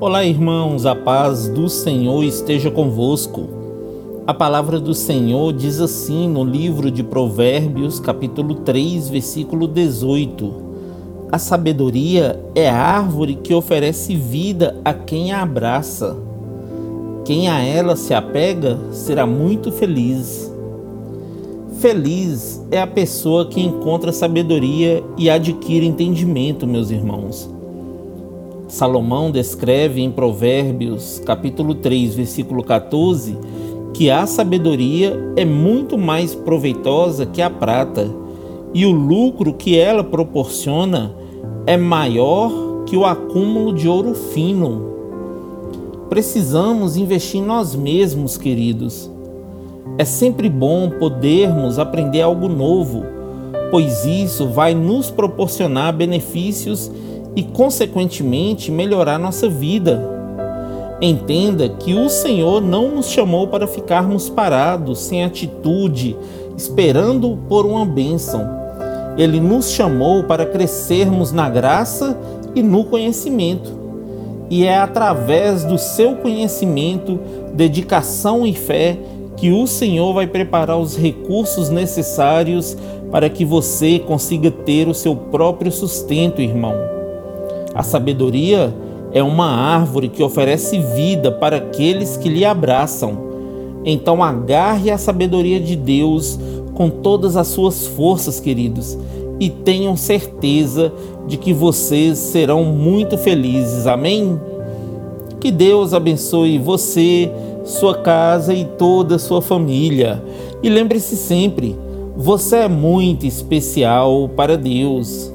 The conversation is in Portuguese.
Olá, irmãos, a paz do Senhor esteja convosco. A palavra do Senhor diz assim no livro de Provérbios, capítulo 3, versículo 18: A sabedoria é a árvore que oferece vida a quem a abraça. Quem a ela se apega será muito feliz. Feliz é a pessoa que encontra sabedoria e adquire entendimento, meus irmãos. Salomão descreve em Provérbios, capítulo 3, versículo 14, que a sabedoria é muito mais proveitosa que a prata, e o lucro que ela proporciona é maior que o acúmulo de ouro fino. Precisamos investir em nós mesmos, queridos. É sempre bom podermos aprender algo novo, pois isso vai nos proporcionar benefícios e, consequentemente, melhorar nossa vida. Entenda que o Senhor não nos chamou para ficarmos parados, sem atitude, esperando por uma bênção. Ele nos chamou para crescermos na graça e no conhecimento. E é através do seu conhecimento, dedicação e fé que o Senhor vai preparar os recursos necessários para que você consiga ter o seu próprio sustento, irmão. A sabedoria é uma árvore que oferece vida para aqueles que lhe abraçam. Então agarre a sabedoria de Deus com todas as suas forças, queridos, e tenham certeza de que vocês serão muito felizes. Amém? Que Deus abençoe você, sua casa e toda a sua família. E lembre-se sempre, você é muito especial para Deus.